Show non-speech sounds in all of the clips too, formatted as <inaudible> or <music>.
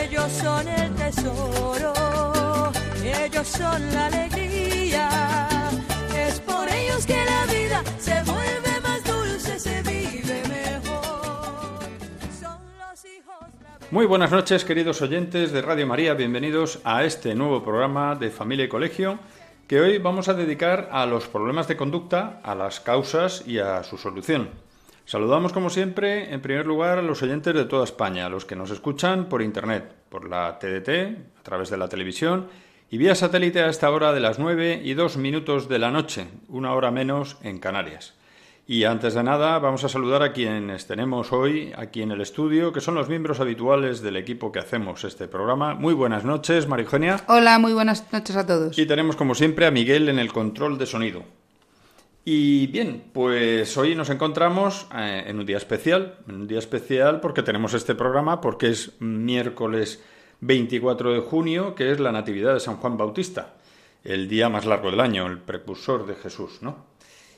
Ellos son el tesoro, ellos son la alegría. Es por ellos que la vida se vuelve más dulce, se vive mejor. Son los hijos. Muy buenas noches, queridos oyentes de Radio María. Bienvenidos a este nuevo programa de Familia y Colegio que hoy vamos a dedicar a los problemas de conducta, a las causas y a su solución. Saludamos, como siempre, en primer lugar a los oyentes de toda España, a los que nos escuchan por Internet, por la TDT, a través de la televisión y vía satélite a esta hora de las 9 y 2 minutos de la noche, una hora menos en Canarias. Y antes de nada, vamos a saludar a quienes tenemos hoy aquí en el estudio, que son los miembros habituales del equipo que hacemos este programa. Muy buenas noches, Marigenia. Hola, muy buenas noches a todos. Y tenemos, como siempre, a Miguel en el control de sonido. Y bien, pues hoy nos encontramos eh, en un día especial, un día especial porque tenemos este programa, porque es miércoles 24 de junio, que es la Natividad de San Juan Bautista, el día más largo del año, el precursor de Jesús, ¿no?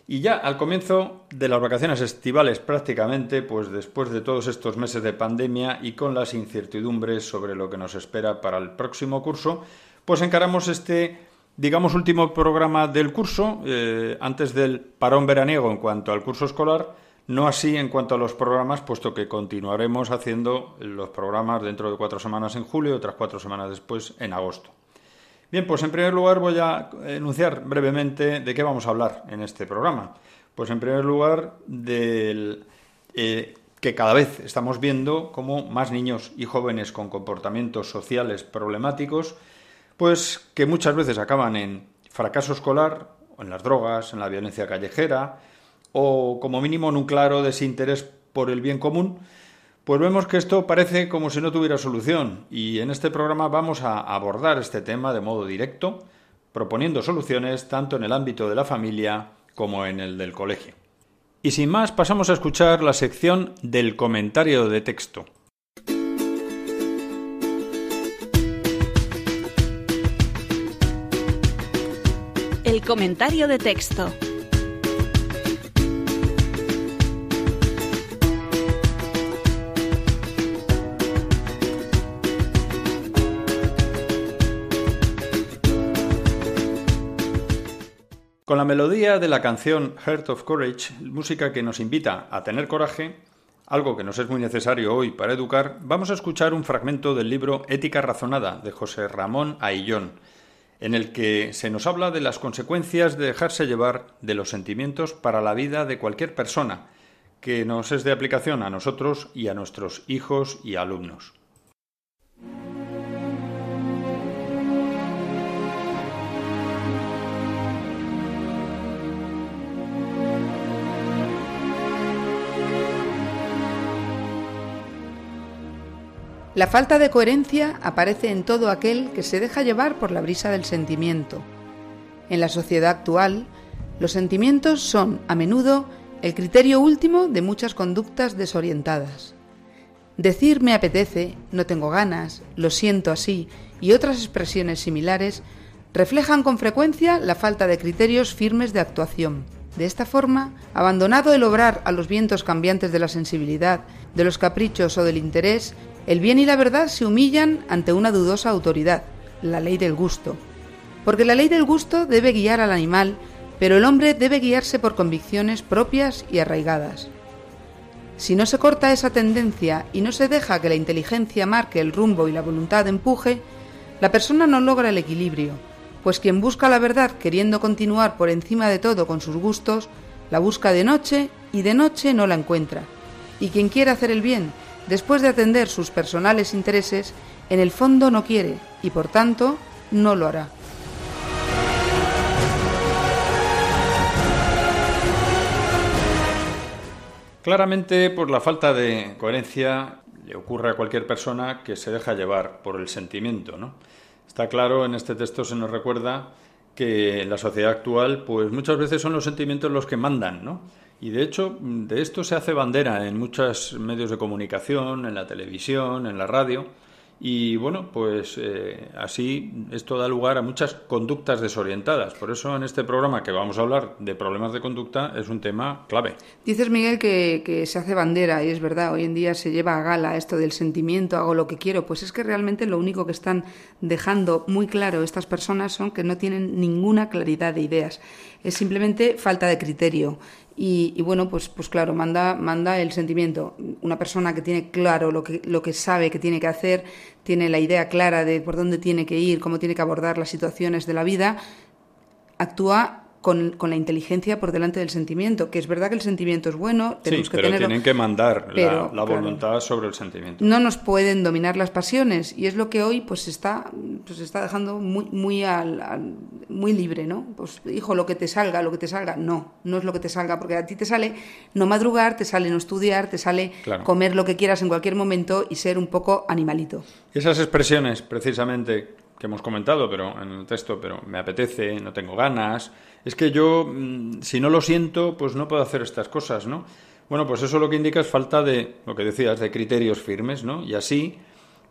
Y ya al comienzo de las vacaciones estivales prácticamente, pues después de todos estos meses de pandemia y con las incertidumbres sobre lo que nos espera para el próximo curso, pues encaramos este, digamos, último programa del curso, eh, antes del parón veraniego en cuanto al curso escolar, no así en cuanto a los programas, puesto que continuaremos haciendo los programas dentro de cuatro semanas en julio y otras cuatro semanas después en agosto. Bien, pues en primer lugar voy a enunciar brevemente de qué vamos a hablar en este programa. Pues en primer lugar del eh, que cada vez estamos viendo cómo más niños y jóvenes con comportamientos sociales problemáticos, pues que muchas veces acaban en fracaso escolar, en las drogas, en la violencia callejera, o como mínimo en un claro desinterés por el bien común, pues vemos que esto parece como si no tuviera solución y en este programa vamos a abordar este tema de modo directo, proponiendo soluciones tanto en el ámbito de la familia como en el del colegio. Y sin más, pasamos a escuchar la sección del comentario de texto. Comentario de texto. Con la melodía de la canción Heart of Courage, música que nos invita a tener coraje, algo que nos es muy necesario hoy para educar, vamos a escuchar un fragmento del libro Ética Razonada de José Ramón Aillón, en el que se nos habla de las consecuencias de dejarse llevar de los sentimientos para la vida de cualquier persona, que nos es de aplicación a nosotros y a nuestros hijos y alumnos. La falta de coherencia aparece en todo aquel que se deja llevar por la brisa del sentimiento. En la sociedad actual, los sentimientos son, a menudo, el criterio último de muchas conductas desorientadas. Decir me apetece, no tengo ganas, lo siento así y otras expresiones similares reflejan con frecuencia la falta de criterios firmes de actuación. De esta forma, abandonado el obrar a los vientos cambiantes de la sensibilidad, de los caprichos o del interés, el bien y la verdad se humillan ante una dudosa autoridad, la ley del gusto. Porque la ley del gusto debe guiar al animal, pero el hombre debe guiarse por convicciones propias y arraigadas. Si no se corta esa tendencia y no se deja que la inteligencia marque el rumbo y la voluntad empuje, la persona no logra el equilibrio, pues quien busca la verdad queriendo continuar por encima de todo con sus gustos, la busca de noche y de noche no la encuentra. Y quien quiere hacer el bien, después de atender sus personales intereses, en el fondo no quiere y por tanto no lo hará. Claramente, por la falta de coherencia, le ocurre a cualquier persona que se deja llevar por el sentimiento, ¿no? Está claro, en este texto se nos recuerda que en la sociedad actual, pues muchas veces son los sentimientos los que mandan, ¿no? Y de hecho, de esto se hace bandera en muchos medios de comunicación, en la televisión, en la radio. Y bueno, pues eh, así esto da lugar a muchas conductas desorientadas. Por eso en este programa que vamos a hablar de problemas de conducta es un tema clave. Dices, Miguel, que, que, se hace bandera y es verdad, hoy en día se lleva a gala esto del sentimiento, hago lo que quiero. Pues es que realmente lo único que están dejando muy claro estas personas son que no tienen ninguna claridad de ideas. Es simplemente falta de criterio. Y, bueno, pues, pues claro, manda, manda el sentimiento. Una persona que tiene claro lo que, lo que sabe que tiene que hacer, tiene la idea clara de por dónde tiene que ir, cómo tiene que abordar las situaciones de la vida, actúa con, con, la inteligencia por delante del sentimiento, que es verdad que el sentimiento es bueno, tenemos sí, que pero tenerlo, tienen que mandar pero, la, la claro, voluntad sobre el sentimiento. No nos pueden dominar las pasiones y es lo que hoy pues se está pues está dejando muy muy al, al- muy libre, ¿no? Pues hijo, lo que te salga, lo que te salga, no, no es lo que te salga, porque a ti te sale no madrugar, te sale no estudiar, te sale Claro. comer lo que quieras en cualquier momento y ser un poco animalito. Esas expresiones, precisamente, que hemos comentado pero en el texto, pero me apetece, no tengo ganas, es que yo, mm, si no lo siento, pues no puedo hacer estas cosas, ¿no? Bueno, pues eso lo que indica es falta de, lo que decías, de criterios firmes, ¿no? Y así,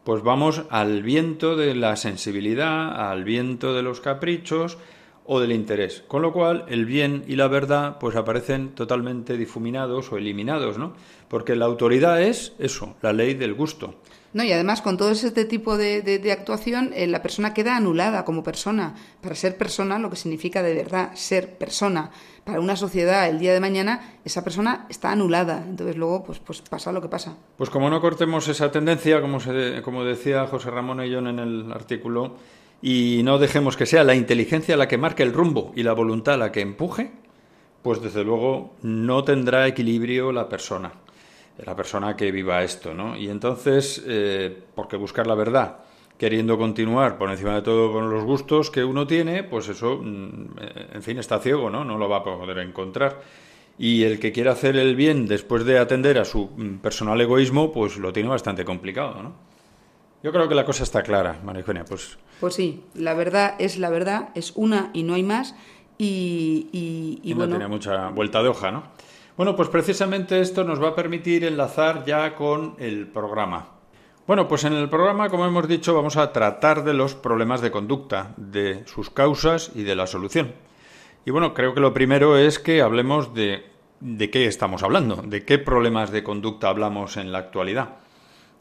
pues vamos al viento de la sensibilidad, al viento de los caprichos o del interés. Con lo cual, el bien y la verdad, pues aparecen totalmente difuminados o eliminados, ¿no? Porque la autoridad es eso, la ley del gusto. No, y además con todo este tipo de, de- actuación, eh, la persona queda anulada como persona. Para ser persona, lo que significa de verdad ser persona. Para una sociedad, el día de mañana, esa persona está anulada. Entonces luego, pues, pues pasa lo que pasa. Pues como no cortemos esa tendencia, como, se- como decía José Ramón Ellón en el artículo, y no dejemos que sea la inteligencia la que marque el rumbo y la voluntad la que empuje, pues desde luego no tendrá equilibrio la persona, la persona que viva esto, ¿no? Y entonces, eh, porque buscar la verdad, queriendo continuar por encima de todo con los gustos que uno tiene, pues eso, mm, en fin, está ciego, ¿no? No lo va a poder encontrar. Y el que quiera hacer el bien después de atender a su mm, personal egoísmo, pues lo tiene bastante complicado, ¿no? Yo creo que la cosa está clara, María Eugenia, pues Pues sí, la verdad es la verdad, es una y no hay más. Y, y- y y no bueno, tenía mucha vuelta de hoja, ¿no? Bueno, pues precisamente esto nos va a permitir enlazar ya con el programa. Bueno, pues en el programa, como hemos dicho, vamos a tratar de los problemas de conducta, de sus causas y de la solución. Y bueno, creo que lo primero es que hablemos de, qué estamos hablando, de qué problemas de conducta hablamos en la actualidad.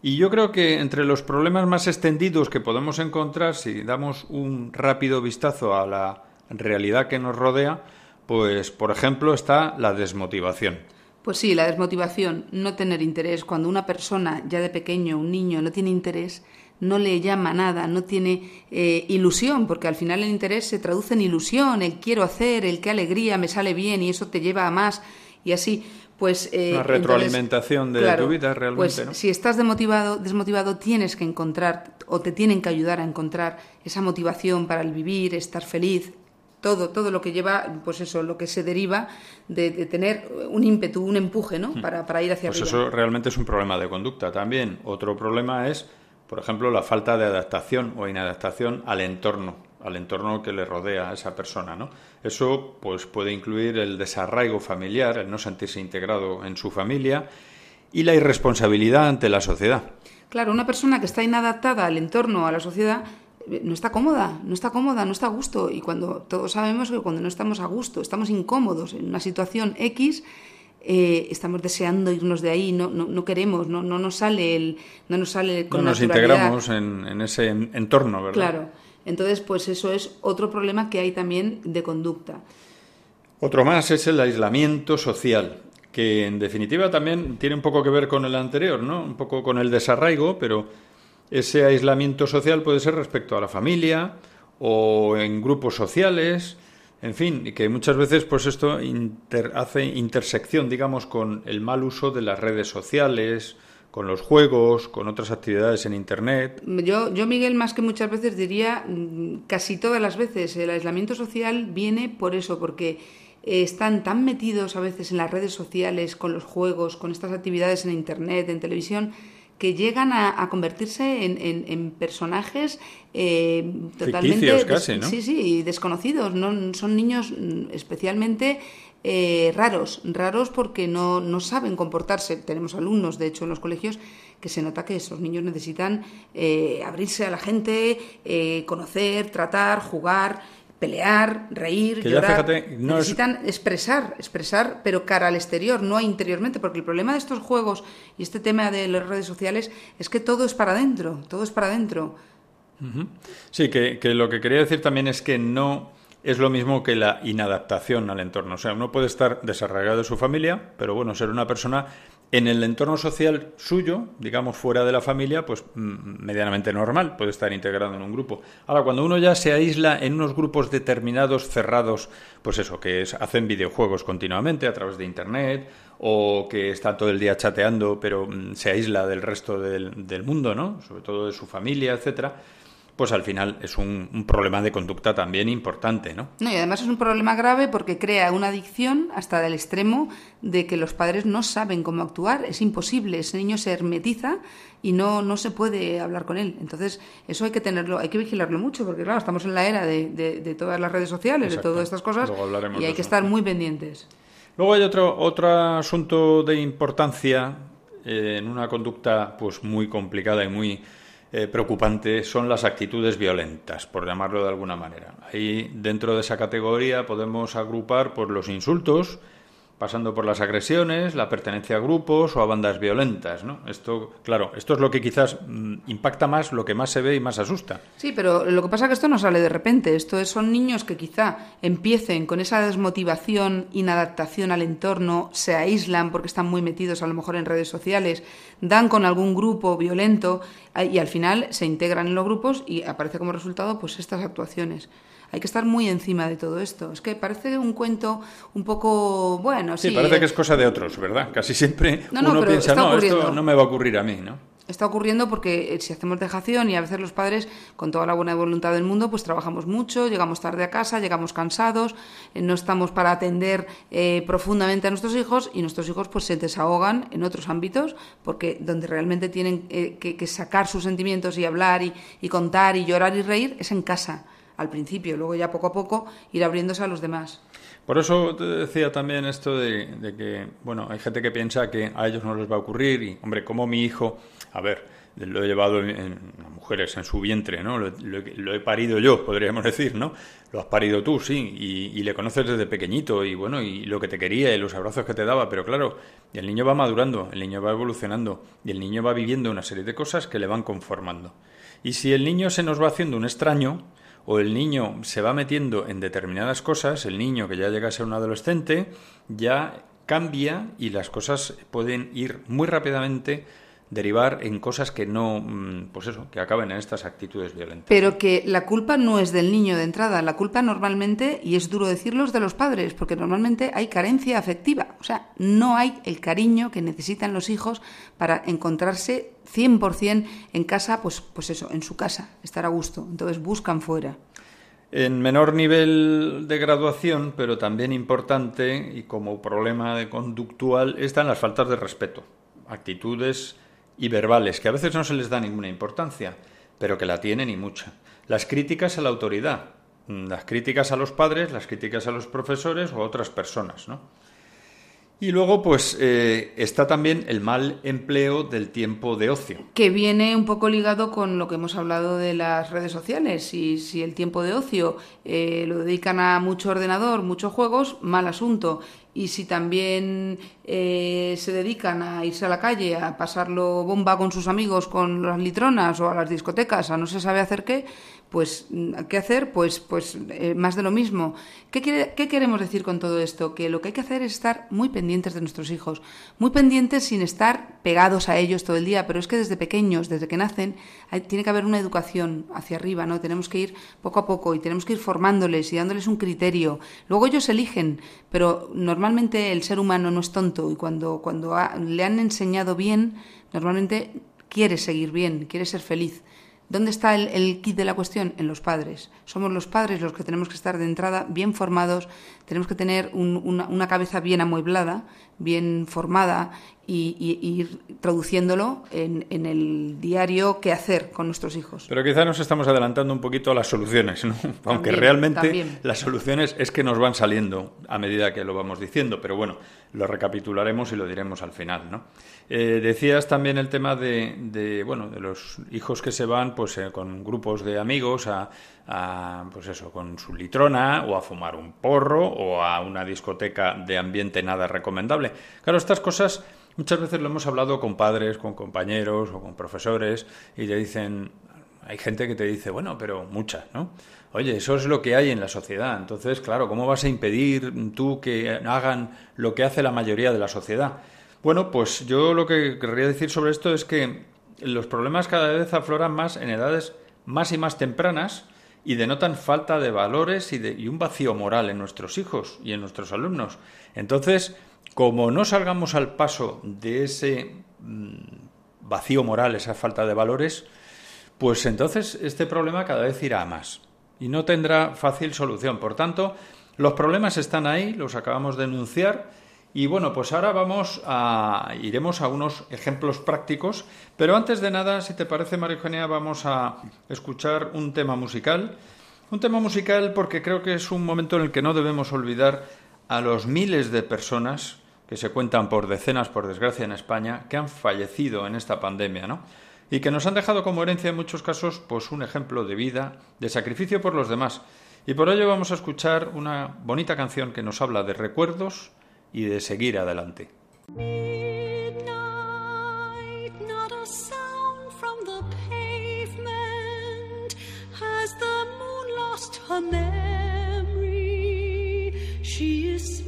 Y yo creo que entre los problemas más extendidos que podemos encontrar, si damos un rápido vistazo a la realidad que nos rodea, pues por ejemplo está la desmotivación. Pues sí, la desmotivación, no tener interés. Cuando una persona ya de pequeño, un niño, no tiene interés, no le llama nada, no tiene eh, ilusión, porque al final el interés se traduce en ilusión, el quiero hacer, el qué alegría, me sale bien y eso te lleva a más y así. Pues, eh, Una retroalimentación de tu vida, realmente, Pues ¿no? si estás desmotivado, desmotivado, tienes que encontrar o te tienen que ayudar a encontrar esa motivación para el vivir, estar feliz, todo, todo lo que lleva, pues eso, lo que se deriva de, de tener un ímpetu, un empuje, ¿no? Para, para ir hacia Hmm. Pues arriba. eso realmente es un problema de conducta también. Otro problema es, por ejemplo, la falta de adaptación o inadaptación al entorno, al entorno que le rodea a esa persona, ¿no? Eso pues puede incluir el desarraigo familiar, el no sentirse integrado en su familia y la irresponsabilidad ante la sociedad. Claro, una persona que está inadaptada al entorno, a la sociedad, no está cómoda, no está cómoda, no está a gusto. Y cuando todos sabemos que cuando no estamos a gusto, estamos incómodos en una situación X, eh, estamos deseando irnos de ahí, no, no, no queremos, no, no nos sale el, no nos sale con no nos integramos en, en ese en- entorno, ¿verdad? Claro. Entonces, pues eso es otro problema que hay también de conducta. Otro más es el aislamiento social, que en definitiva también tiene un poco que ver con el anterior, ¿no? Un poco con el desarraigo, pero ese aislamiento social puede ser respecto a la familia o en grupos sociales, en fin, que muchas veces pues esto inter- hace intersección, digamos, con el mal uso de las redes sociales, con los juegos, con otras actividades en internet. Yo, yo, Miguel, más que muchas veces diría, mm, casi todas las veces, el aislamiento social viene por eso, porque están tan metidos a veces en las redes sociales, con los juegos, con estas actividades en Internet, en televisión, que llegan a, convertirse en, personajes eh, totalmente casi, ¿no? sí sí desconocidos no son niños mm, especialmente eh, raros raros porque no, no saben comportarse tenemos alumnos de hecho en los colegios que se nota que esos niños necesitan eh, abrirse a la gente eh, conocer tratar jugar pelear, reír, llorar. necesitan expresar, expresar, pero cara al exterior, no interiormente, porque el problema de estos juegos y este tema de las redes sociales es que todo es para adentro, todo es para adentro. Sí, que, que lo que quería decir también es que no es lo mismo que la inadaptación al entorno. O sea, uno puede estar desarraigado de su familia, pero bueno, ser una persona en el entorno social suyo, digamos fuera de la familia, pues mm, medianamente normal, puede estar integrado en un grupo. Ahora, cuando uno ya se aísla en unos grupos determinados, cerrados, pues eso, que hacen videojuegos continuamente a través de Internet, o que está todo el día chateando, pero mm, se aísla del resto del, del mundo, ¿no? Sobre todo de su familia, etcétera pues al final es un, problema de conducta también importante, ¿no? No, y además es un problema grave porque crea una adicción hasta del extremo de que los padres no saben cómo actuar, es imposible, ese niño se hermetiza y no, no se puede hablar con él. Entonces, eso hay que tenerlo, hay que vigilarlo mucho, porque claro, estamos en la era de, de, todas las redes sociales, de todas estas cosas, y hay que estar muy pendientes. Luego hay otro, otro asunto de importancia eh, en una conducta pues muy complicada y muy eh, preocupante son las actitudes violentas, por llamarlo de alguna manera. Ahí, dentro de esa categoría, podemos agrupar por los insultos, pasando por las agresiones, la pertenencia a grupos o a bandas violentas, ¿no? Esto, claro, esto es lo que quizás mm, impacta más, lo que más se ve y más asusta. Sí, pero lo que pasa es que esto no sale de repente. Esto son niños que quizá empiecen con esa desmotivación, inadaptación al entorno, se aíslan porque están muy metidos a lo mejor en redes sociales, dan con algún grupo violento y al final se integran en los grupos y aparece como resultado pues estas actuaciones hay que estar muy encima de todo esto. Es que parece un cuento un poco, bueno, sí. parece que es cosa de otros, ¿verdad? Casi siempre uno piensa, no, esto no me va a ocurrir a mí, ¿no? Está ocurriendo porque eh, si hacemos dejación y a veces los padres, con toda la buena voluntad del mundo, pues trabajamos mucho, llegamos tarde a casa, llegamos cansados, eh, no estamos para atender eh, profundamente a nuestros hijos y nuestros hijos pues se desahogan en otros ámbitos porque donde realmente tienen que, sacar sus sentimientos y hablar y contar y llorar y reír es en casa al principio, luego ya poco a poco ir abriéndose a los demás. Por eso te decía también esto de, que, bueno, hay gente que piensa que a ellos no les va a ocurrir y, hombre, como mi hijo, a ver, lo he llevado en, mujeres en su vientre, ¿no? Lo, he parido yo, podríamos decir, ¿no? Lo has parido tú, sí, y, le conoces desde pequeñito y, bueno, y lo que te quería y los abrazos que te daba, pero claro, el niño va madurando, el niño va evolucionando y el niño va viviendo una serie de cosas que le van conformando. Y si el niño se nos va haciendo un extraño, o el niño se va metiendo en determinadas cosas, el niño que ya llega a ser un adolescente, ya cambia y las cosas pueden ir muy rápidamente derivar en cosas que no, mm, pues eso, que acaben en estas actitudes violentas. Pero que la culpa no es del niño de entrada, la culpa normalmente, y es duro decirlo, es de los padres, porque normalmente hay carencia afectiva, o sea, no hay el cariño que necesitan los hijos para encontrarse 100% en casa, pues, pues eso, en su casa, estar a gusto. Entonces buscan fuera. En menor nivel de graduación, pero también importante y como problema de conductual, están las faltas de respeto, actitudes y verbales, que a veces no se les da ninguna importancia, pero que la tienen y mucha. Las críticas a la autoridad, las críticas a los padres, las críticas a los profesores o a otras personas, ¿no? Y luego, pues, eh, está también el mal empleo del tiempo de ocio. Que viene un poco ligado con lo que hemos hablado de las redes sociales. Y si el tiempo de ocio eh, lo dedican a mucho ordenador, muchos juegos, mal asunto. Y si también eh, se dedican a irse a la calle, a pasarlo bomba con sus amigos, con las litronas o a las discotecas, a no se sabe hacer qué, pues, ¿qué hacer? Pues, pues eh, más de lo mismo. ¿Qué, ¿Qué, queremos decir con todo esto? Que lo que hay que hacer es estar muy pendientes de nuestros hijos, muy pendientes sin estar pegados a ellos todo el día, pero es que desde pequeños, desde que nacen, tiene que haber una educación hacia arriba, ¿no? Tenemos que ir poco a poco y tenemos que ir formándoles y dándoles un criterio. Luego ellos eligen, pero normalmente el ser humano no es tonto y cuando, cuando le han enseñado bien, normalmente quiere seguir bien, quiere ser feliz. ¿Dónde está el, kit de la cuestión? En los padres. Somos los padres los que tenemos que estar de entrada bien formados, tenemos que tener una, cabeza bien amueblada, bien formada y, ir traduciéndolo en, el diario qué hacer con nuestros hijos. Pero quizá nos estamos adelantando un poquito a las soluciones, ¿no? aunque realmente las soluciones es que nos van saliendo a medida que lo vamos diciendo, pero bueno, lo recapitularemos y lo diremos al final. ¿no? Eh, decías también el tema de, bueno, de los hijos que se van pues, eh, con grupos de amigos a, a, pues eso, con su litrona o a fumar un porro o a una discoteca de ambiente nada recomendable. Claro, estas cosas Muchas veces lo hemos hablado con padres, con compañeros o con profesores y te dicen, hay gente que te dice, bueno, pero mucha, ¿no? Oye, eso es lo que hay en la sociedad. Entonces, claro, ¿cómo vas a impedir tú que hagan lo que hace la mayoría de la sociedad? Bueno, pues yo lo que querría decir sobre esto es que los problemas cada vez afloran más en edades más y más tempranas y denotan falta de valores y, de, y un vacío moral en nuestros hijos y en nuestros alumnos. Entonces, como no salgamos al paso de ese mm, vacío moral, esa falta de valores, pues entonces este problema cada vez irá a más y no tendrá fácil solución. Por tanto, los problemas están ahí, los acabamos de enunciar y bueno, pues ahora vamos a iremos a unos ejemplos prácticos, pero antes de nada, si te parece, María Eugenia, vamos a escuchar un tema musical. Un tema musical porque creo que es un momento en el que no debemos olvidar a los miles de personas que se cuentan por decenas, por desgracia, en España, que han fallecido en esta pandemia, ¿no? Y que nos han dejado como herencia en muchos casos, pues un ejemplo de vida, de sacrificio por los demás. Y por ello vamos a escuchar una bonita canción que nos habla de recuerdos y de seguir adelante. she is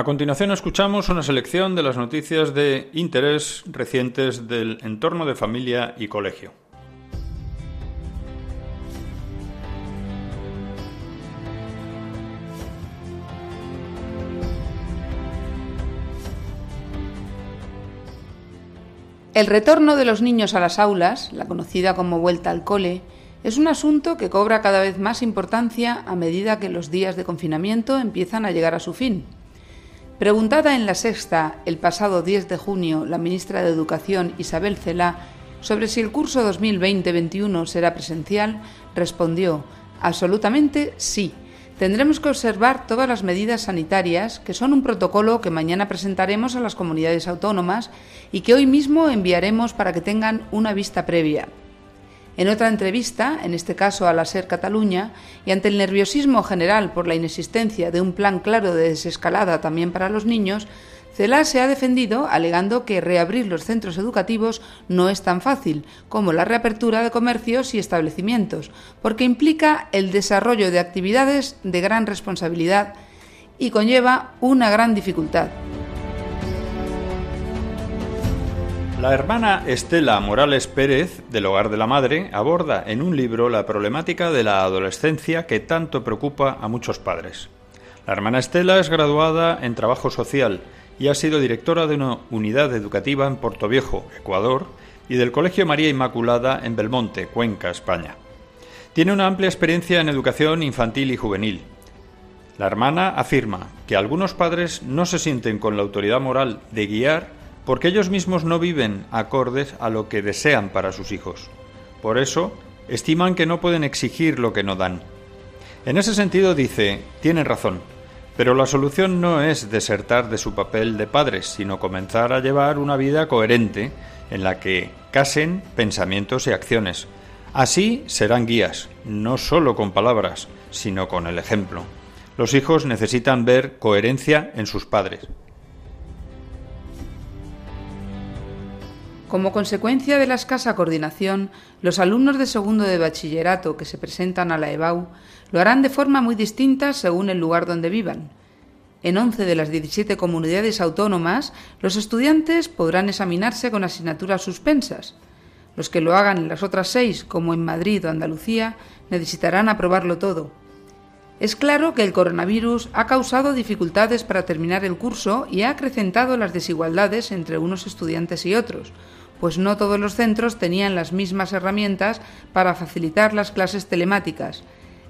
A continuación escuchamos una selección de las noticias de interés recientes del entorno de familia y colegio. El retorno de los niños a las aulas, la conocida como vuelta al cole, es un asunto que cobra cada vez más importancia a medida que los días de confinamiento empiezan a llegar a su fin. Preguntada en la sexta el pasado 10 de junio la ministra de Educación Isabel Celá sobre si el curso 2020-21 será presencial, respondió absolutamente sí. Tendremos que observar todas las medidas sanitarias, que son un protocolo que mañana presentaremos a las comunidades autónomas y que hoy mismo enviaremos para que tengan una vista previa. En otra entrevista, en este caso a la SER Cataluña, y ante el nerviosismo general por la inexistencia de un plan claro de desescalada también para los niños, CELA se ha defendido alegando que reabrir los centros educativos no es tan fácil como la reapertura de comercios y establecimientos, porque implica el desarrollo de actividades de gran responsabilidad y conlleva una gran dificultad. La hermana Estela Morales Pérez, del Hogar de la Madre, aborda en un libro la problemática de la adolescencia que tanto preocupa a muchos padres. La hermana Estela es graduada en Trabajo Social y ha sido directora de una unidad educativa en Portoviejo, Ecuador, y del Colegio María Inmaculada en Belmonte, Cuenca, España. Tiene una amplia experiencia en educación infantil y juvenil. La hermana afirma que algunos padres no se sienten con la autoridad moral de guiar porque ellos mismos no viven acordes a lo que desean para sus hijos. Por eso, estiman que no pueden exigir lo que no dan. En ese sentido dice, tienen razón, pero la solución no es desertar de su papel de padres, sino comenzar a llevar una vida coherente en la que casen pensamientos y acciones. Así serán guías, no solo con palabras, sino con el ejemplo. Los hijos necesitan ver coherencia en sus padres. Como consecuencia de la escasa coordinación, los alumnos de segundo de bachillerato que se presentan a la EBAU lo harán de forma muy distinta según el lugar donde vivan. En 11 de las 17 comunidades autónomas, los estudiantes podrán examinarse con asignaturas suspensas. Los que lo hagan en las otras seis, como en Madrid o Andalucía, necesitarán aprobarlo todo. Es claro que el coronavirus ha causado dificultades para terminar el curso y ha acrecentado las desigualdades entre unos estudiantes y otros, pues no todos los centros tenían las mismas herramientas para facilitar las clases telemáticas.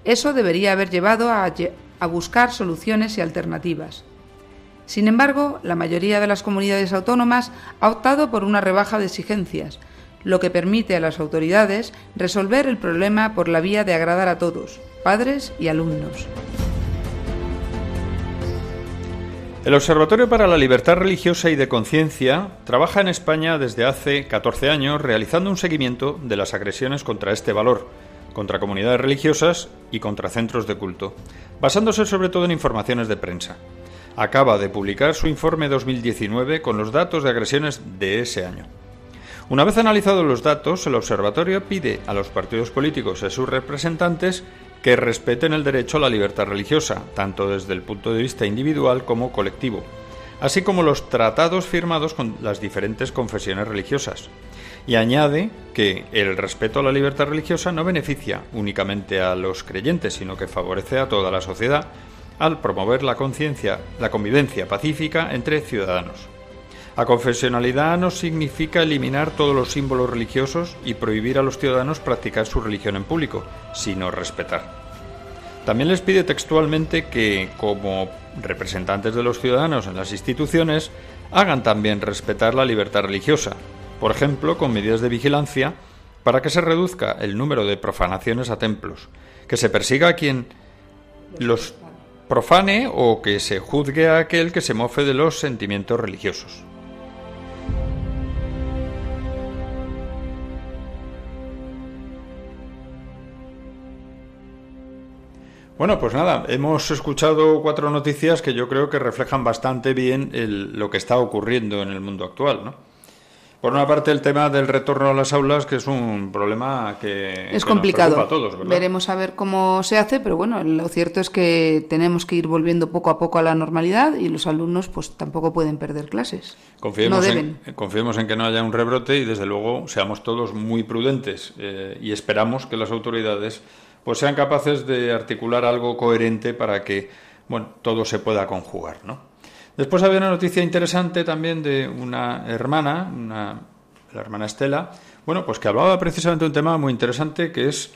Eso debería haber llevado a, buscar soluciones y alternativas. Sin embargo, la mayoría de las comunidades autónomas ha optado por una rebaja de exigencias, lo que permite a las autoridades resolver el problema por la vía de agradar a todos, padres y alumnos. El Observatorio para la Libertad Religiosa y de Conciencia trabaja en España desde hace 14 años realizando un seguimiento de las agresiones contra este valor, contra comunidades religiosas y contra centros de culto, basándose sobre todo en informaciones de prensa. Acaba de publicar su informe 2019 con los datos de agresiones de ese año. Una vez analizados los datos, el observatorio pide a los partidos políticos y a sus representantes que respeten el derecho a la libertad religiosa, tanto desde el punto de vista individual como colectivo, así como los tratados firmados con las diferentes confesiones religiosas. Y añade que el respeto a la libertad religiosa no beneficia únicamente a los creyentes, sino que favorece a toda la sociedad al promover la conciencia, la convivencia pacífica entre ciudadanos. La confesionalidad no significa eliminar todos los símbolos religiosos y prohibir a los ciudadanos practicar su religión en público, sino respetar. También les pide textualmente que, como representantes de los ciudadanos en las instituciones, hagan también respetar la libertad religiosa, por ejemplo, con medidas de vigilancia para que se reduzca el número de profanaciones a templos, que se persiga a quien los profane o que se juzgue a aquel que se mofe de los sentimientos religiosos. Bueno, pues nada, hemos escuchado cuatro noticias que yo creo que reflejan bastante bien lo que está ocurriendo en el mundo actual, ¿no? Por una parte, el tema del retorno a las aulas, que es un problema que es complicado. a todos. Veremos a ver cómo se hace, pero bueno, lo cierto es que tenemos que ir volviendo poco a poco a la normalidad y los alumnos, pues tampoco pueden perder clases. Confiemos, En, confiemos en que no haya un rebrote y, desde luego, seamos todos muy prudentes eh, y esperamos que las autoridades pues sean capaces de articular algo coherente para que bueno todo se pueda conjugar, ¿no? Después había una noticia interesante también de una hermana, una, la hermana Estela, bueno, pues que hablaba precisamente de un tema muy interesante que es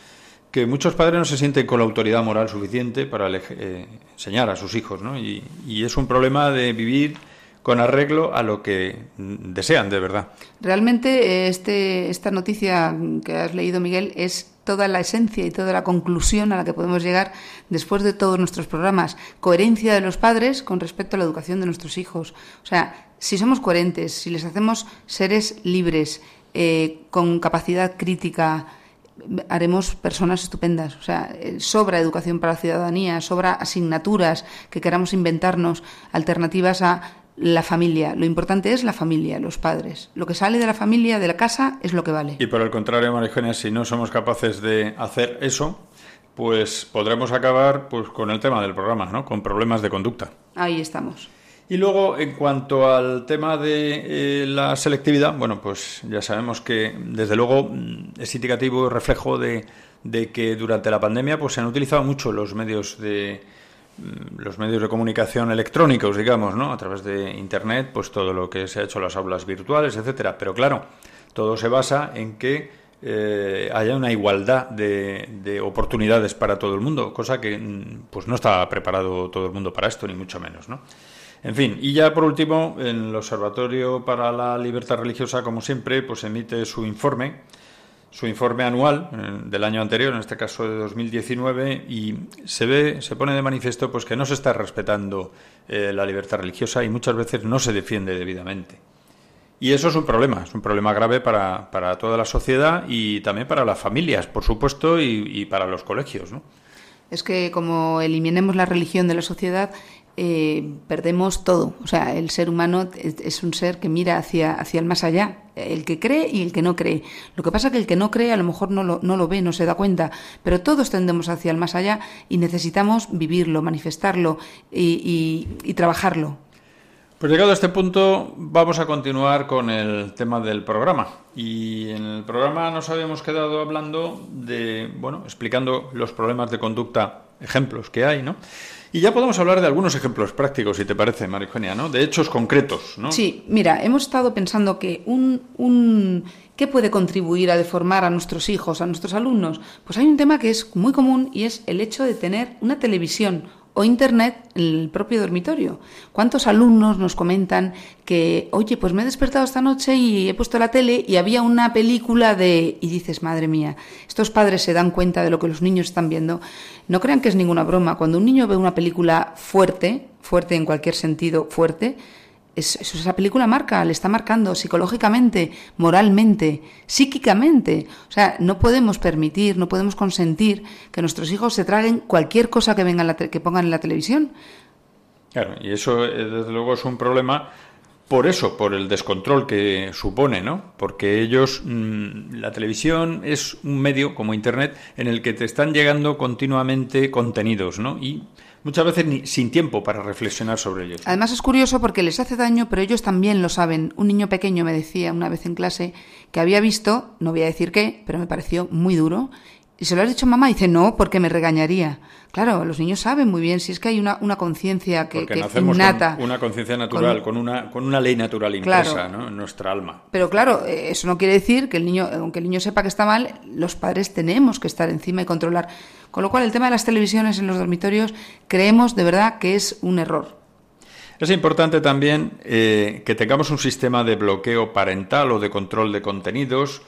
que muchos padres no se sienten con la autoridad moral suficiente para eh, enseñar a sus hijos, ¿no? Y, y, es un problema de vivir con arreglo a lo que desean de verdad. Realmente este, esta noticia que has leído, Miguel, es toda la esencia y toda la conclusión a la que podemos llegar después de todos nuestros programas. Coherencia de los padres con respecto a la educación de nuestros hijos. O sea, si somos coherentes, si les hacemos seres libres, eh, con capacidad crítica, haremos personas estupendas. O sea, eh, sobra educación para la ciudadanía, sobra asignaturas que queramos inventarnos, alternativas a la familia. Lo importante es la familia, los padres. Lo que sale de la familia, de la casa, es lo que vale. Y por el contrario, María si no somos capaces de hacer eso, pues podremos acabar pues con el tema del programa, ¿no? Con problemas de conducta. Ahí estamos. Y luego, en cuanto al tema de eh, la selectividad, bueno, pues ya sabemos que, desde luego, mm, es indicativo y reflejo de, de que durante la pandemia pues se han utilizado mucho los medios de los medios de comunicación electrónicos, digamos, ¿no? A través de Internet, pues todo lo que se ha hecho las aulas virtuales, etcétera. Pero claro, todo se basa en que eh, haya una igualdad de, oportunidades para todo el mundo, cosa que mm, pues no está preparado todo el mundo para esto, ni mucho menos, ¿no? En fin, y ya por último, el Observatorio para la Libertad Religiosa, como siempre, pues emite su informe su informe anual eh, del año anterior, en este caso de 2019, y se ve, se pone de manifiesto pues que no se está respetando eh, la libertad religiosa y muchas veces no se defiende debidamente. Y eso es un problema, es un problema grave para, para toda la sociedad y también para las familias, por supuesto, y, y para los colegios. ¿no? Es que como eliminemos la religión de la sociedad, eh, perdemos todo. O sea, el ser humano es, un ser que mira hacia, hacia el más allá, el que cree y el que no cree. Lo que pasa es que el que no cree a lo mejor no lo, no lo ve, no se da cuenta, pero todos tendemos hacia el más allá y necesitamos vivirlo, manifestarlo y, y trabajarlo. Pues llegado a este punto, vamos a continuar con el tema del programa. Y en el programa nos habíamos quedado hablando de, bueno, explicando los problemas de conducta, ejemplos que hay, ¿no? Y ya podemos hablar de algunos ejemplos prácticos, si te parece, María ¿no? De hechos concretos, ¿no? Sí, mira, hemos estado pensando que un, un... ¿Qué puede contribuir a deformar a nuestros hijos, a nuestros alumnos? Pues hay un tema que es muy común y es el hecho de tener una televisión o Internet en el propio dormitorio. ¿Cuántos alumnos nos comentan que, oye, pues me he despertado esta noche y he puesto la tele y había una película de... y dices, madre mía, estos padres se dan cuenta de lo que los niños están viendo. No crean que es ninguna broma. Cuando un niño ve una película fuerte, fuerte en cualquier sentido, fuerte, esa película marca, le está marcando psicológicamente, moralmente, psíquicamente. O sea, no podemos permitir, no podemos consentir que nuestros hijos se traguen cualquier cosa que, venga que pongan en la televisión. Claro, y eso eh, desde luego es un problema por eso, por el descontrol que supone, ¿no? Porque ellos, mm, la televisión es un medio como Internet en el que te están llegando continuamente contenidos, ¿no? Y muchas veces ni, sin tiempo para reflexionar sobre ellos. Además es curioso porque les hace daño, pero ellos también lo saben. Un niño pequeño me decía una vez en clase que había visto, no voy a decir qué, pero me pareció muy duro, y se lo has dicho mamá, y dice, no, porque me regañaría. Claro, los niños saben muy bien si es que hay una, una conciencia que, que innata. una conciencia natural, con, una, con una ley natural impresa en nuestra alma. Pero claro, eh, eso no quiere decir que el niño, aunque el niño sepa que está mal, los padres tenemos que estar encima y controlar. Con lo cual, el tema de las televisiones en los dormitorios creemos de verdad que es un error. Es importante también eh, que tengamos un sistema de bloqueo parental o de control de contenidos,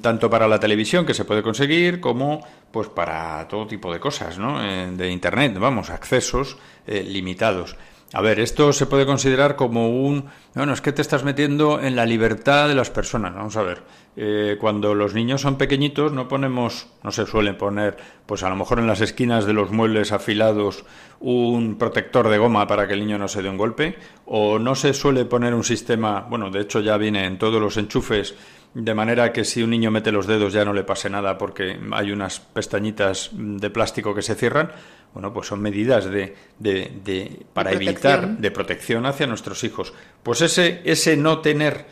tanto para la televisión que se puede conseguir como pues para todo tipo de cosas, ¿no? Eh, de internet, vamos, accesos eh, limitados. A ver, esto se puede considerar como un... Bueno, es que te estás metiendo en la libertad de las personas. Vamos a ver. Eh, cuando los niños son pequeñitos no ponemos, no se suele poner, pues a lo mejor en las esquinas de los muebles afilados un protector de goma para que el niño no se dé un golpe, o no se suele poner un sistema, bueno, de hecho ya viene en todos los enchufes, de manera que si un niño mete los dedos ya no le pase nada porque hay unas pestañitas de plástico que se cierran bueno, pues son medidas de, de, para evitar de protección hacia nuestros hijos. Pues ese, ese no tener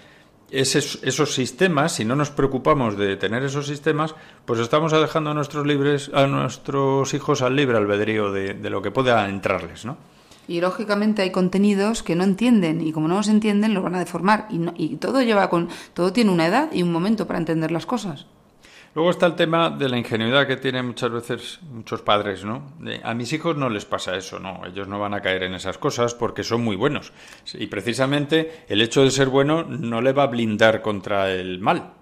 esos, esos sistemas, si no nos preocupamos de tener esos sistemas, pues estamos dejando a nuestros libres, a nuestros hijos al libre albedrío de, de lo que pueda entrarles, ¿no? Y lógicamente hay contenidos que no entienden y como no los entienden los van a deformar y, y todo lleva con todo tiene una edad y un momento para entender las cosas. Luego está el tema de la ingenuidad que tienen muchas veces muchos padres, ¿no? a mis hijos no les pasa eso, no, ellos no van a caer en esas cosas porque son muy buenos. Y precisamente el hecho de ser bueno no le va a blindar contra el mal.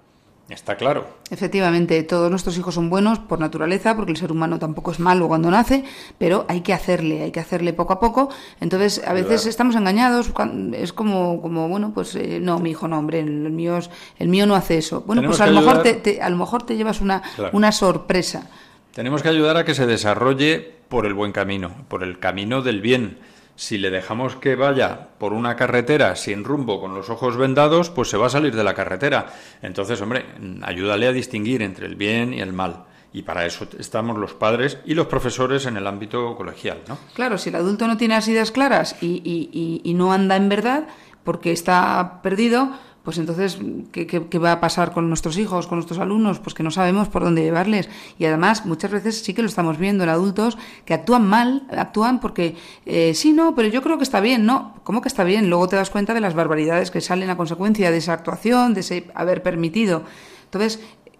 Está claro. Efectivamente, todos nuestros hijos son buenos por naturaleza, porque el ser humano tampoco es malo cuando nace, pero hay que hacerle, hay que hacerle poco a poco. Entonces, a veces estamos engañados, es como, como bueno, pues eh, no, mi hijo no, hombre, el mío, el mío no hace eso. Bueno, pues a lo, mejor te, a lo mejor te llevas una, una sorpresa. Tenemos que ayudar a que se desarrolle por el buen camino, por el camino del bien si le dejamos que vaya por una carretera sin rumbo, con los ojos vendados, pues se va a salir de la carretera. Entonces, hombre, ayúdale a distinguir entre el bien y el mal. Y para eso estamos los padres y los profesores en el ámbito colegial, ¿no? Claro, si el adulto no tiene las ideas claras y, y, y no anda en verdad porque está perdido, pues entonces, ¿qué, va a pasar con nuestros hijos, con nuestros alumnos? Pues que no sabemos por dónde llevarles. Y además, muchas veces sí que lo estamos viendo en adultos que actúan mal, actúan porque, eh, sí, no, pero yo creo que está bien, ¿no? ¿Cómo que está bien? Luego te das cuenta de las barbaridades que salen a consecuencia de esa actuación, de ese haber permitido. Entonces,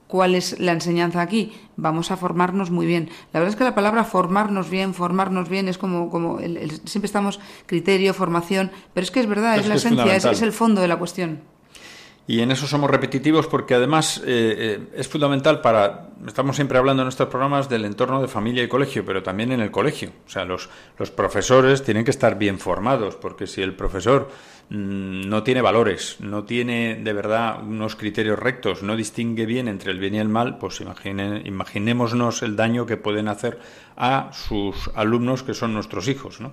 ¿Cuál es la enseñanza aquí? Vamos a formarnos muy bien. La verdad es que la palabra formarnos bien, formarnos bien, es como, como siempre estamos criterio, formación, pero es que es verdad, es, la esencia, es el fondo de la cuestión. Y en eso somos repetitivos porque además eh, eh, es fundamental para, estamos siempre hablando en nuestros programas del entorno de familia y colegio, pero también en el colegio. O sea, los, los profesores tienen que estar bien formados porque si el profesor mm, no tiene valores, no tiene de verdad unos criterios rectos, no distingue bien entre el bien y el mal, pues imagine, imaginémonos el daño que pueden hacer a sus alumnos que son nuestros hijos, ¿no?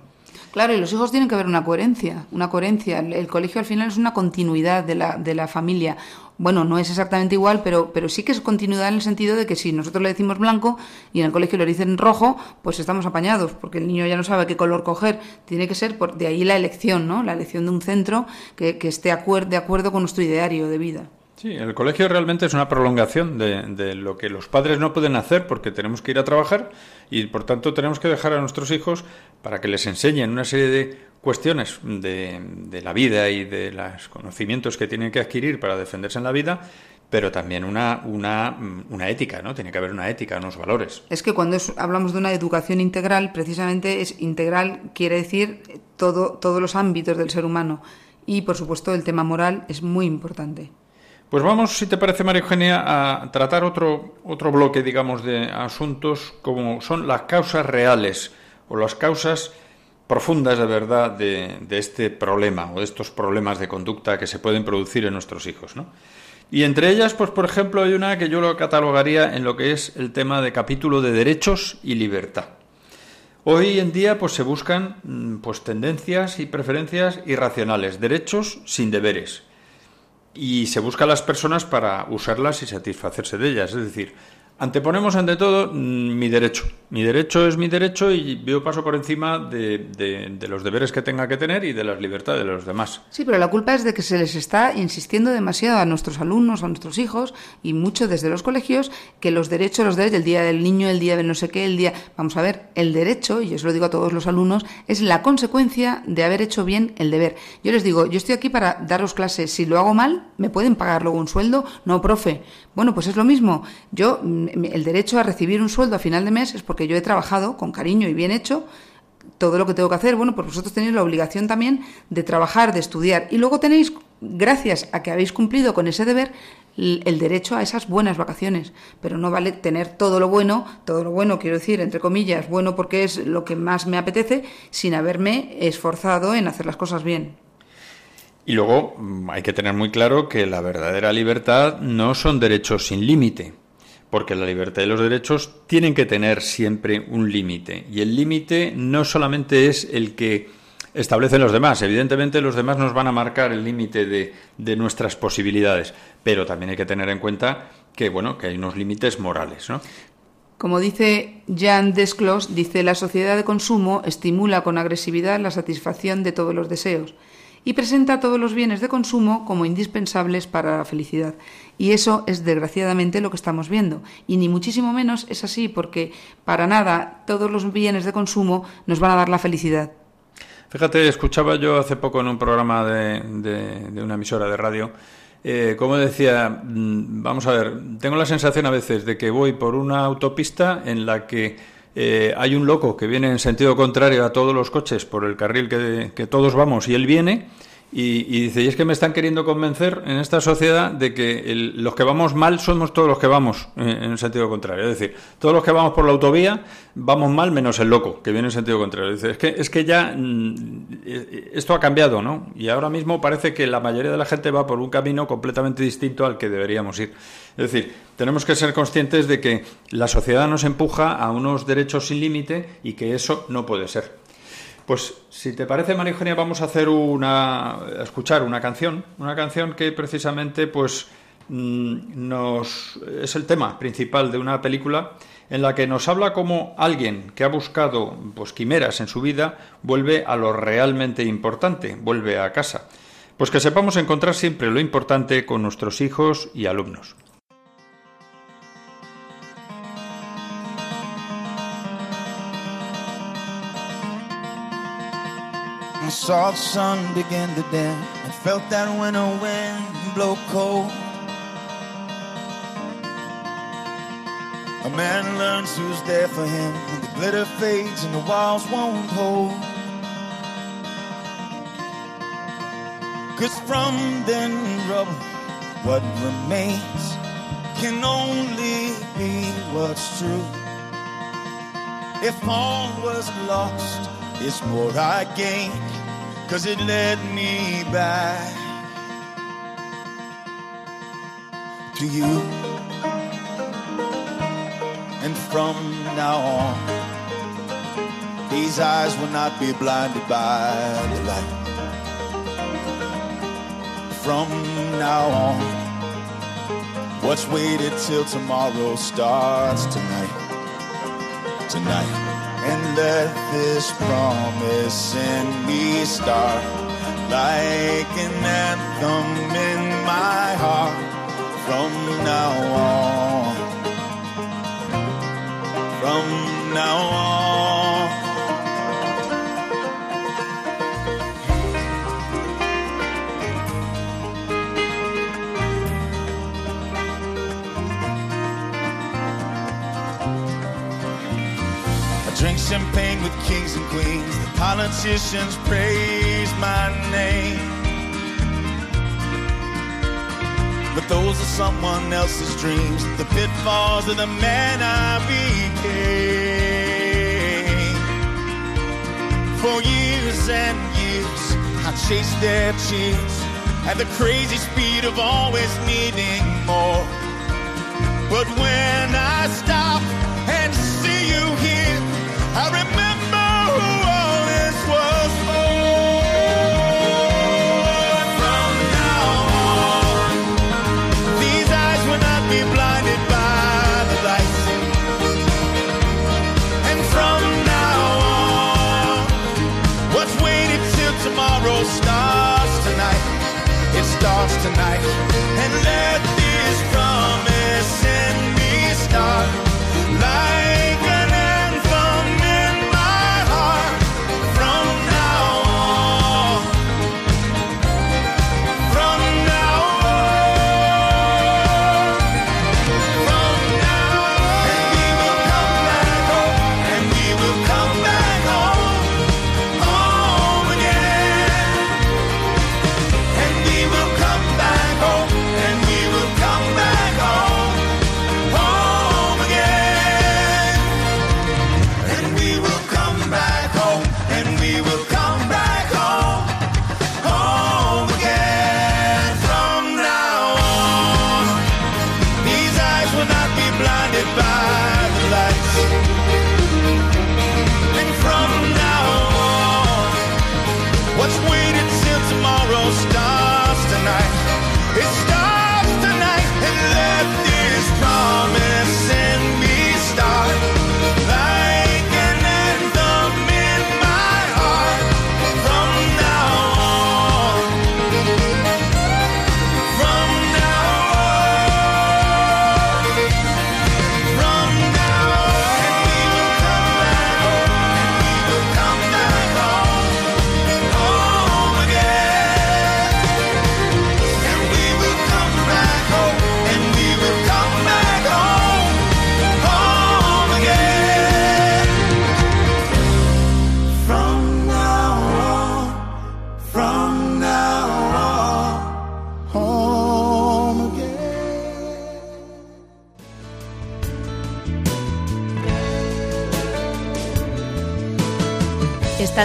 Claro, y los hijos tienen que ver una coherencia, una coherencia. El, colegio al final es una continuidad de la, de la familia. Bueno, no es exactamente igual, pero, pero sí que es continuidad en el sentido de que si nosotros le decimos blanco y en el colegio le dicen rojo, pues estamos apañados, porque el niño ya no sabe qué color coger. Tiene que ser por, de ahí la elección, ¿no? La elección de un centro que, que esté de acuerdo con nuestro ideario de vida. Sí, el colegio realmente es una prolongación de, lo que los padres no pueden hacer porque tenemos que ir a trabajar y por tanto tenemos que dejar a nuestros hijos para que les enseñen una serie de cuestiones de, la vida y de los conocimientos que tienen que adquirir para defenderse en la vida, pero también una, una, una ética, ¿no? Tiene que haber una ética, unos valores. Es que cuando hablamos de una educación integral, precisamente es integral, quiere decir todo, todos los ámbitos del ser humano y por supuesto el tema moral es muy importante. Pues vamos, si te parece, María Eugenia, a tratar otro, otro bloque, digamos, de asuntos como son las causas reales o las causas profundas de verdad de, de, este problema o de estos problemas de conducta que se pueden producir en nuestros hijos, ¿no? Y entre ellas, pues por ejemplo, hay una que yo lo catalogaría en lo que es el tema de capítulo de derechos y libertad. Hoy en día, pues se buscan mm, pues tendencias y preferencias irracionales, derechos sin deberes y se busca a las personas para usarlas y satisfacerse de ellas. Es decir, Anteponemos ante todo mm, mi derecho. Mi derecho es mi derecho y yo paso por encima de, los deberes que tenga que tener y de las libertades de los demás. Sí, pero la culpa es de que se les está insistiendo demasiado a nuestros alumnos, a nuestros hijos y mucho desde los colegios que los derechos, los derechos, el día del niño, el día de no sé qué, el día... Vamos a ver, el derecho, y eso lo digo a todos los alumnos, es la consecuencia de haber hecho bien el deber. Yo les digo, yo estoy aquí para daros clases. Si lo hago mal, ¿me pueden pagar luego un sueldo? No, profe. Bueno, pues es lo mismo. Yo mm, el derecho a recibir un sueldo a final de mes es porque yo he trabajado con cariño y bien hecho todo lo que tengo que hacer. Bueno, pues vosotros tenéis la obligación también de trabajar, de estudiar. Y luego tenéis gracias a que habéis cumplido con ese deber, el derecho a esas buenas vacaciones. Pero no vale tener todo lo bueno, todo lo bueno, quiero decir, entre comillas, bueno porque es lo que más me apetece, sin haberme esforzado en hacer las cosas bien. Y luego mm, hay que tener muy claro que la verdadera libertad no son derechos sin límite, porque la libertad y los derechos tienen que tener siempre un límite. Y el límite no solamente es el que establecen los demás. Evidentemente los demás nos van a marcar el límite de, de, nuestras posibilidades, pero también hay que tener en cuenta que, bueno, que hay unos límites morales, ¿no? Como dice Jean Desclos, dice la sociedad de consumo estimula con agresividad la satisfacción de todos los deseos y presenta todos los bienes de consumo como indispensables para la felicidad. Y eso es desgraciadamente lo que estamos viendo. Y ni muchísimo menos es así, porque para nada todos los bienes de consumo nos van a dar la felicidad. Fíjate, escuchaba yo hace poco en un programa de, una emisora de radio, eh, como decía, mm, vamos a ver, tengo la sensación a veces de que voy por una autopista en la que eh, hay un loco que viene en sentido contrario a todos los coches por el carril que, todos vamos y él viene y, dice, y es que me están queriendo convencer en esta sociedad de que los que vamos mal somos todos los que vamos eh, en el sentido contrario. Es decir, todos los que vamos por la autovía vamos mal menos el loco que viene en sentido contrario. Dice, es que, es que ya mm, eh, esto ha cambiado, ¿no? Y ahora mismo parece que la mayoría de la gente va por un camino completamente distinto al que deberíamos ir. Es decir, tenemos que ser conscientes de que la sociedad nos empuja a unos derechos sin límite y que eso no puede ser. Pues si te parece, María Eugenia, vamos a hacer una escuchar una canción, una canción que precisamente pues mm, nos es el tema principal de una película en la que nos habla como alguien que ha buscado pues quimeras en su vida vuelve a lo realmente importante, vuelve a casa. Pues que sepamos encontrar siempre lo importante con nuestros hijos y alumnos. I saw the sun begin to dim and felt that winter wind blow cold. A man learns who's there for him when the glitter fades and the walls won't hold. Cause from then rubble, what remains can only be what's true. If all was lost, it's more I gained, cause it led me back to you. And from now on, these eyes will not be blinded by the light. From now on, what's waited till tomorrow starts tonight. Tonight and let this promise in me start like an anthem in my heart from now on. From now on. Drink champagne with kings and queens. The politicians praise my name. But those are someone else's dreams. The pitfalls of the man I became. For years and years, I chased their cheers at the crazy speed of always needing more. But when I stop and see you here, tomorrow starts tonight. It starts tonight. And let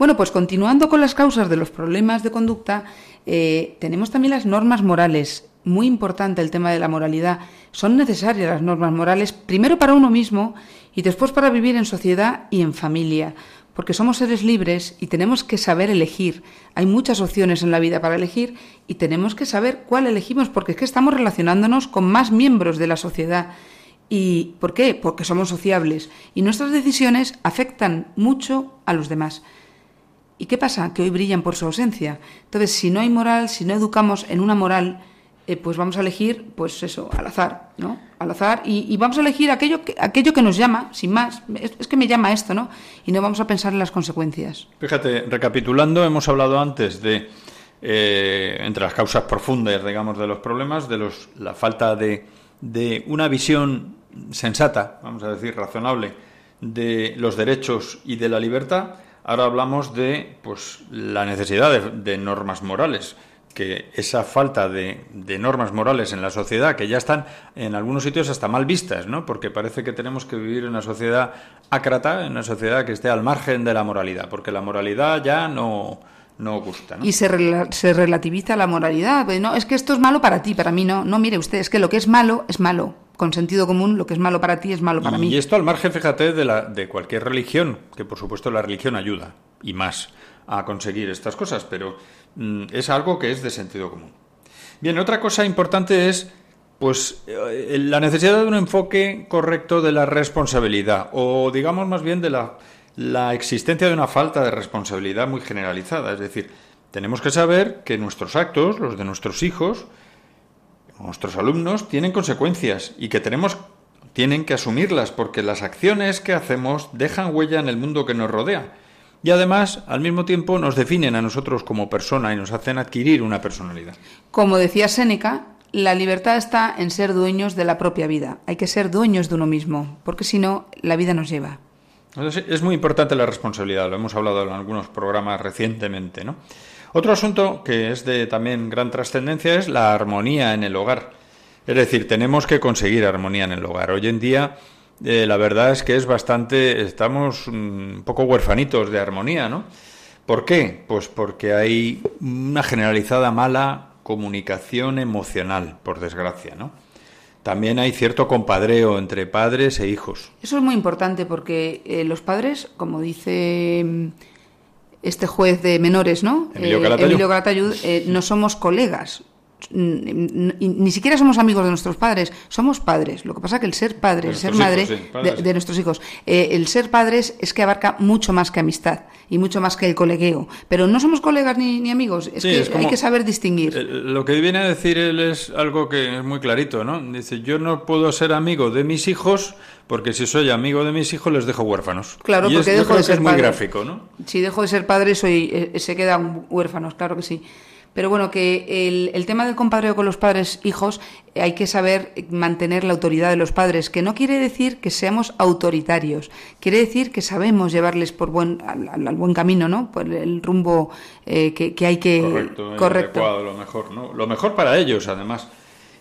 Bueno, pues continuando con las causas de los problemas de conducta, eh, tenemos también las normas morales. Muy importante el tema de la moralidad. Son necesarias las normas morales, primero para uno mismo y después para vivir en sociedad y en familia, porque somos seres libres y tenemos que saber elegir. Hay muchas opciones en la vida para elegir y tenemos que saber cuál elegimos, porque es que estamos relacionándonos con más miembros de la sociedad. ¿Y por qué? Porque somos sociables y nuestras decisiones afectan mucho a los demás. ¿Y qué pasa? Que hoy brillan por su ausencia. Entonces, si no hay moral, si no educamos en una moral, eh, pues vamos a elegir, pues eso, al azar, ¿no? Al azar, y, vamos a elegir aquello que, aquello que nos llama, sin más. Es, es que me llama esto, ¿no? Y no vamos a pensar en las consecuencias. Fíjate, recapitulando, hemos hablado antes de, eh, entre las causas profundas, digamos, de los problemas, de los, la falta de, de una visión sensata, vamos a decir, razonable, de los derechos y de la libertad. Ahora hablamos de pues, la necesidad de, de normas morales, que esa falta de, de, normas morales en la sociedad, que ya están en algunos sitios hasta mal vistas, ¿no? porque parece que tenemos que vivir en una sociedad ácrata, en una sociedad que esté al margen de la moralidad, porque la moralidad ya no, no gusta. ¿no? Y se, rela se relativiza la moralidad. No, es que esto es malo para ti, para mí no. No, mire usted, es que lo que es malo es malo con sentido común, lo que es malo para ti es malo para y mí. Y esto al margen, fíjate, de, la, de cualquier religión, que por supuesto la religión ayuda, y más, a conseguir estas cosas, pero mm, es algo que es de sentido común. Bien, otra cosa importante es pues eh, la necesidad de un enfoque correcto de la responsabilidad, o digamos más bien de la, la existencia de una falta de responsabilidad muy generalizada. Es decir, tenemos que saber que nuestros actos, los de nuestros hijos, nuestros alumnos tienen consecuencias y que tenemos tienen que asumirlas porque las acciones que hacemos dejan huella en el mundo que nos rodea y además al mismo tiempo nos definen a nosotros como persona y nos hacen adquirir una personalidad. Como decía Séneca, la libertad está en ser dueños de la propia vida. Hay que ser dueños de uno mismo, porque si no, la vida nos lleva. Es muy importante la responsabilidad, lo hemos hablado en algunos programas recientemente, ¿no? Otro asunto que es de también gran trascendencia es la armonía en el hogar. Es decir, tenemos que conseguir armonía en el hogar. Hoy en día, eh, la verdad es que es bastante, estamos un poco huerfanitos de armonía, ¿no? ¿Por qué? Pues porque hay una generalizada mala comunicación emocional, por desgracia, ¿no? También hay cierto compadreo entre padres e hijos. Eso es muy importante porque eh, los padres, como dice este juez de menores, ¿no? Emilio Calatayud, eh, Emilio Calatayud eh, no somos colegas. Ni, siquiera somos amigos de nuestros padres, somos padres. Lo que pasa que el ser padre, De el ser madre hijos, sí, de, padres, sí. de nuestros hijos, eh, el ser padres es que abarca mucho más que amistad y mucho más que el colegueo. Pero no somos colegas ni, ni amigos, es Sí, que es como- hay que saber distinguir. Eh, Lo que viene a decir él es algo que es muy clarito, ¿no? Dice, yo no puedo ser amigo de mis hijos porque si soy amigo de mis hijos les dejo huérfanos. Claro, y es- porque yo dejo creo de que ser es muy padre. gráfico, ¿no? Si dejo de ser padre, soy, eh, se quedan huérfanos, claro que sí. Pero bueno, que el, el tema del compadreo con los padres hijos, eh, hay que saber mantener la autoridad de los padres, que no quiere decir que seamos autoritarios, quiere decir que sabemos llevarles por buen, al, buen camino, ¿no? Por el rumbo eh, que, que hay que... Correcto, correcto. adecuado, lo mejor, ¿no? Lo mejor para ellos, además.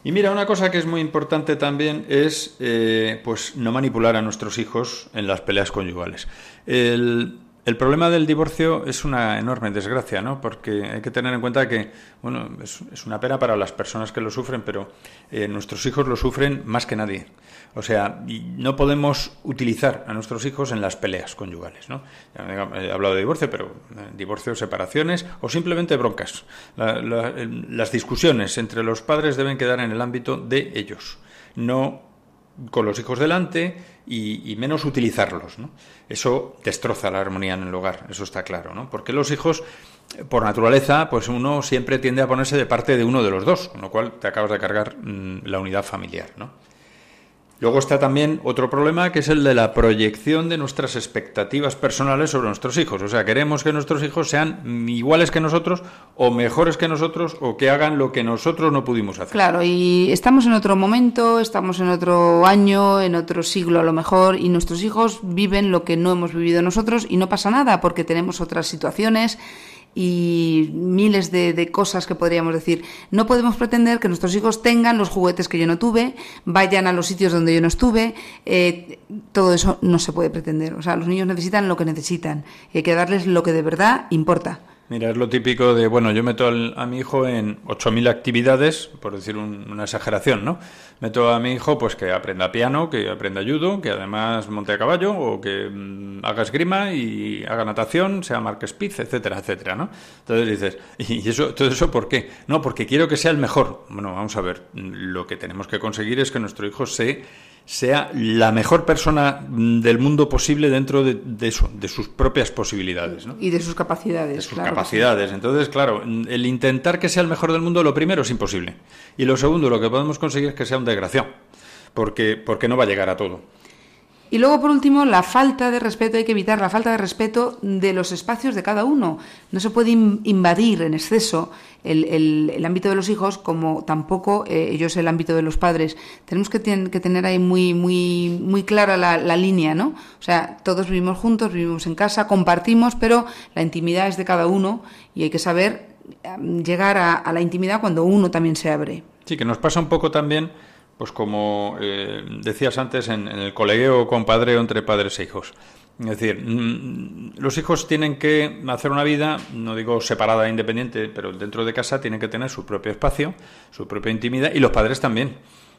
Y mira, una cosa que es muy importante también es eh, pues no manipular a nuestros hijos en las peleas conyugales. El, el problema del divorcio es una enorme desgracia, ¿no? Porque hay que tener en cuenta que, bueno, es, una pena para las personas que lo sufren, pero eh, nuestros hijos lo sufren más que nadie. O sea, no podemos utilizar a nuestros hijos en las peleas conyugales, ¿no? He hablado de divorcio, pero eh, divorcio, separaciones o simplemente broncas. Las discusiones entre los padres deben quedar en el ámbito de ellos, no con los hijos delante y, menos utilizarlos. ¿no? Eso destroza la armonía en el hogar, eso está claro. ¿no? Porque los hijos, por naturaleza, pues uno siempre tiende a ponerse de parte de uno de los dos, con lo cual te acabas de cargar mm, la unidad familiar. ¿no? Luego está también otro problema que es el de la proyección de nuestras expectativas personales sobre nuestros hijos. O sea, queremos que nuestros hijos sean iguales que nosotros o mejores que nosotros o que hagan lo que nosotros no pudimos hacer. Claro, y estamos en otro momento, estamos en otro año, en otro siglo a lo mejor, y nuestros hijos viven lo que no hemos vivido nosotros y no pasa nada porque tenemos otras situaciones y miles de, cosas que podríamos decir. No podemos pretender que nuestros hijos tengan los juguetes que yo no tuve, vayan a los sitios donde yo no estuve, eh, todo eso no se puede pretender. O sea, los niños necesitan lo que necesitan y hay que darles lo que de verdad importa. Mira, es lo típico de, bueno, yo meto al- a mi hijo en 8.000 actividades, por decir un- una exageración, ¿no? Meto a mi hijo pues que aprenda piano, que aprenda judo, que además monte a caballo, o que mm, haga esgrima y haga natación, sea Mark Spitz, etcétera, etcétera, ¿no? Entonces dices, <laughs> ¿y eso, todo eso por qué? No, porque quiero que sea el mejor. Bueno, vamos a ver, lo que tenemos que conseguir es que nuestro hijo se sea la mejor persona mm, del mundo posible dentro de, de eso, de sus propias posibilidades, ¿no? Y de sus capacidades. de sus claro que sí. capacidades. Entonces, claro, el intentar que sea el mejor del mundo, lo primero es imposible. Y lo segundo, lo que podemos conseguir es que sea un desgraciado. Porque, porque no va a llegar a todo. Y luego, por último, la falta de respeto, hay que evitar la falta de respeto de los espacios de cada uno. No se puede in- invadir en exceso el, el- el ámbito de los hijos, como tampoco eh, ellos el ámbito de los padres. Tenemos que, que tener ahí muy, muy, muy clara la, la línea, ¿no? O sea, todos vivimos juntos, vivimos en casa, compartimos, pero la intimidad es de cada uno y hay que saber eh, llegar a, a la intimidad cuando uno también se abre. Sí, que nos pasa un poco también, pues como eh, decías antes, en, en el colegueo o compadreo entre padres e hijos. Es decir, mm, los hijos tienen que hacer una vida, no digo separada e independiente, pero dentro de casa tienen que tener su propio espacio, su propia intimidad, y los padres también.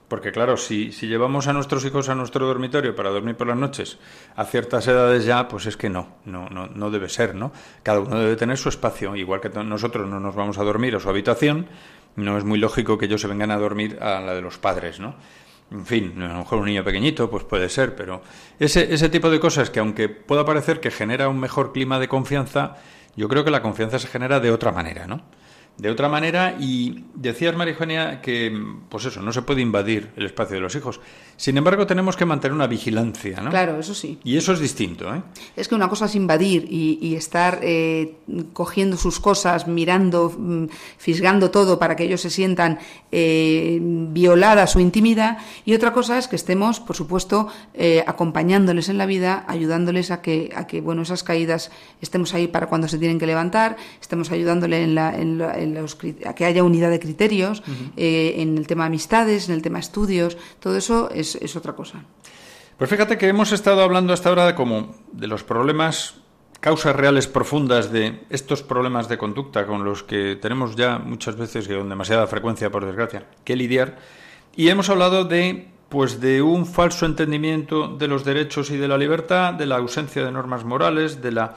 Porque claro, si, si llevamos a nuestros hijos a nuestro dormitorio para dormir por las noches a ciertas edades ya, pues es que no, no, no, no debe ser, ¿no? Cada uno debe tener su espacio, igual que nosotros no nos vamos a dormir a su habitación, no es muy lógico que ellos se vengan a dormir a la de los padres, ¿no? En fin, a lo mejor un niño pequeñito, pues puede ser, pero ese, ese tipo de cosas que aunque pueda parecer que genera un mejor clima de confianza, yo creo que la confianza se genera de otra manera, ¿no? De otra manera, y decías, Marijonia, que, pues eso, no se puede invadir el espacio de los hijos. Sin embargo, tenemos que mantener una vigilancia, ¿no? Claro, eso sí. Y eso es distinto, ¿eh? Es que una cosa es invadir y, y estar eh, cogiendo sus cosas, mirando, mm, fisgando todo para que ellos se sientan eh, violada su intimidad. Y otra cosa es que estemos, por supuesto, eh, acompañándoles en la vida, ayudándoles a que, a que, bueno, esas caídas estemos ahí para cuando se tienen que levantar, estemos ayudándole en la, en la- en los cri- a que haya unidad de criterios, eh, en el tema amistades, en el tema estudios, todo eso es, es otra cosa. Pues fíjate que hemos estado hablando hasta ahora de como de los problemas, causas reales profundas de estos problemas de conducta con los que tenemos ya muchas veces y con demasiada frecuencia, por desgracia, que lidiar. Y hemos hablado de pues de un falso entendimiento de los derechos y de la libertad, de la ausencia de normas morales, de la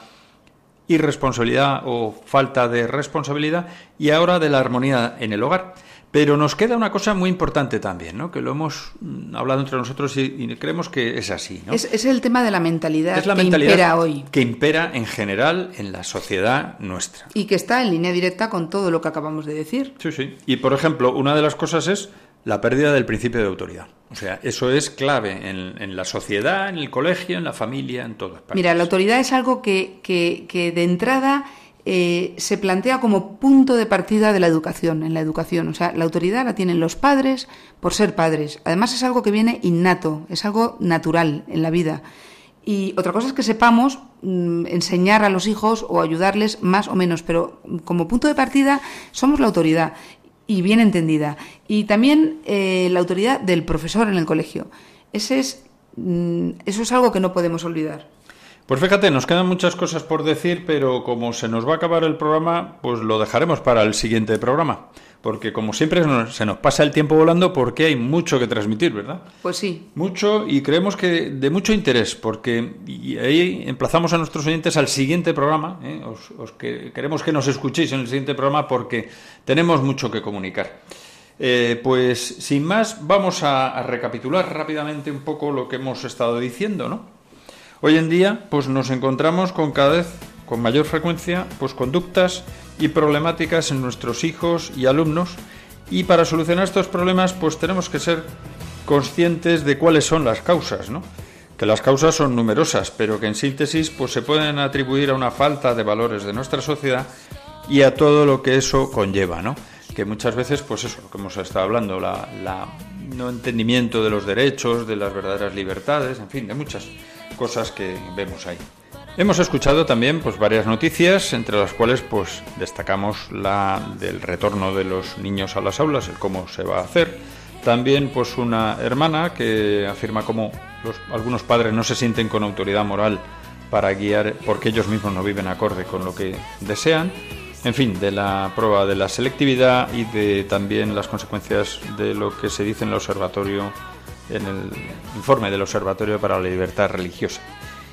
irresponsabilidad o falta de responsabilidad y ahora de la armonía en el hogar. Pero nos queda una cosa muy importante también, ¿no? que lo hemos mm, hablado entre nosotros y, y creemos que es así. ¿no? Es, es el tema de la mentalidad, Es la que mentalidad impera hoy que impera en general en la sociedad nuestra. y que está en línea directa con todo lo que acabamos de decir. Sí, sí. Y por ejemplo, una de las cosas es la pérdida del principio de autoridad. O sea, eso es clave en, en la sociedad, en el colegio, en la familia, en todas partes. Mira, la autoridad es algo que, que- que de entrada eh, se plantea como punto de partida de la educación, en la educación. O sea, la autoridad la tienen los padres por ser padres. Además es algo que viene innato, es algo natural en la vida. Y otra cosa es que sepamos mm, enseñar a los hijos o ayudarles más o menos, pero como punto de partida somos la autoridad y bien entendida. Y también eh, la autoridad del profesor en el colegio. Ese es, mm, eso es algo que no podemos olvidar. Pues fíjate, nos quedan muchas cosas por decir, pero como se nos va a acabar el programa, pues lo dejaremos para el siguiente programa. Porque como siempre se nos pasa el tiempo volando porque hay mucho que transmitir, ¿verdad? Pues sí, Mucho y creemos que de mucho interés, porque y ahí emplazamos a nuestros oyentes al siguiente programa. ¿eh? Os, os que- queremos que nos escuchéis en el siguiente programa porque tenemos mucho que comunicar. Eh, pues sin más, vamos a, a recapitular rápidamente un poco lo que hemos estado diciendo, ¿no? Hoy en día, pues nos encontramos con cada vez con mayor frecuencia, pues conductas y problemáticas en nuestros hijos y alumnos, y para solucionar estos problemas, pues tenemos que ser conscientes de cuáles son las causas, ¿no? Que las causas son numerosas, pero que en síntesis, pues se pueden atribuir a una falta de valores de nuestra sociedad y a todo lo que eso conlleva, ¿no? Que muchas veces, pues eso, lo que hemos estado hablando, la, la no entendimiento de los derechos, de las verdaderas libertades, en fin, de muchas cosas que vemos ahí. Hemos escuchado también pues varias noticias, entre las cuales pues destacamos la del retorno de los niños a las aulas, el cómo se va a hacer. También pues una hermana que afirma cómo los, algunos padres no se sienten con autoridad moral para guiar porque ellos mismos no viven acorde con lo que desean. En fin, de la prueba de la selectividad y de también las consecuencias de lo que se dice en el observatorio, en el informe del Observatorio para la Libertad Religiosa.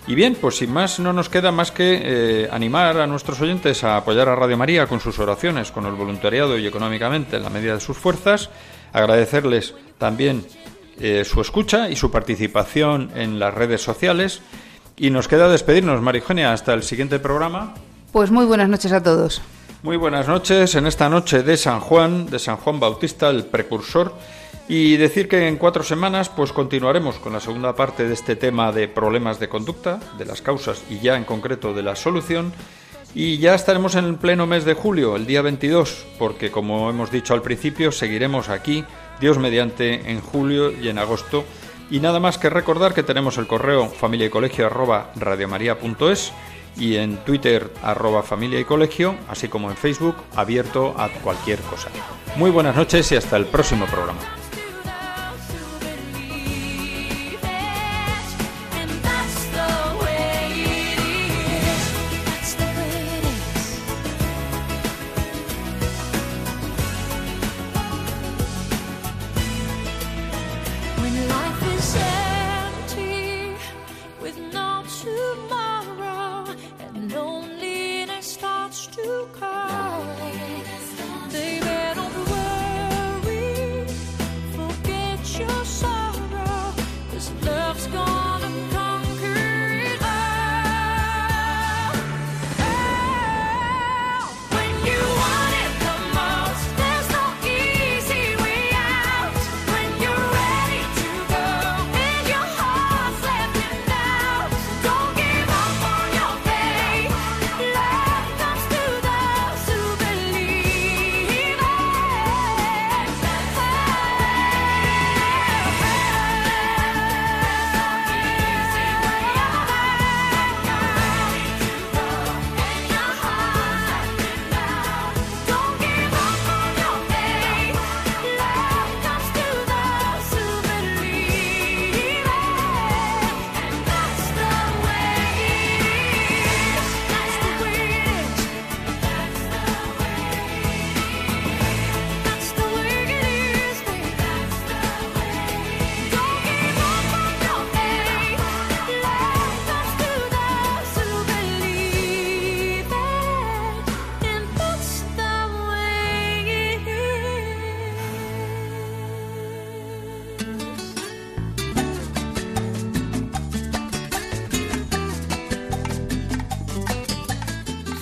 Y bien, pues sin más no nos queda más que eh, animar a nuestros oyentes a apoyar a Radio María con sus oraciones, con el voluntariado y económicamente en la medida de sus fuerzas, agradecerles también eh, su escucha y su participación en las redes sociales. Y nos queda despedirnos, Marijonia, hasta el siguiente programa. pues muy buenas noches a todos. Muy buenas noches en esta noche de San Juan, de San Juan Bautista, el precursor, y decir que en cuatro semanas pues continuaremos con la segunda parte de este tema de problemas de conducta, de las causas y ya en concreto de la solución, y ya estaremos en el pleno mes de julio, el día 22, porque como hemos dicho al principio, seguiremos aquí, Dios mediante, en julio y en agosto, y nada más que recordar que tenemos el correo familia y colegio arroba y en Twitter arroba familia y colegio, así como en Facebook, abierto a cualquier cosa. Muy buenas noches y hasta el próximo programa.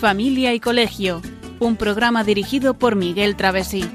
Familia y Colegio, un programa dirigido por Miguel Travesí.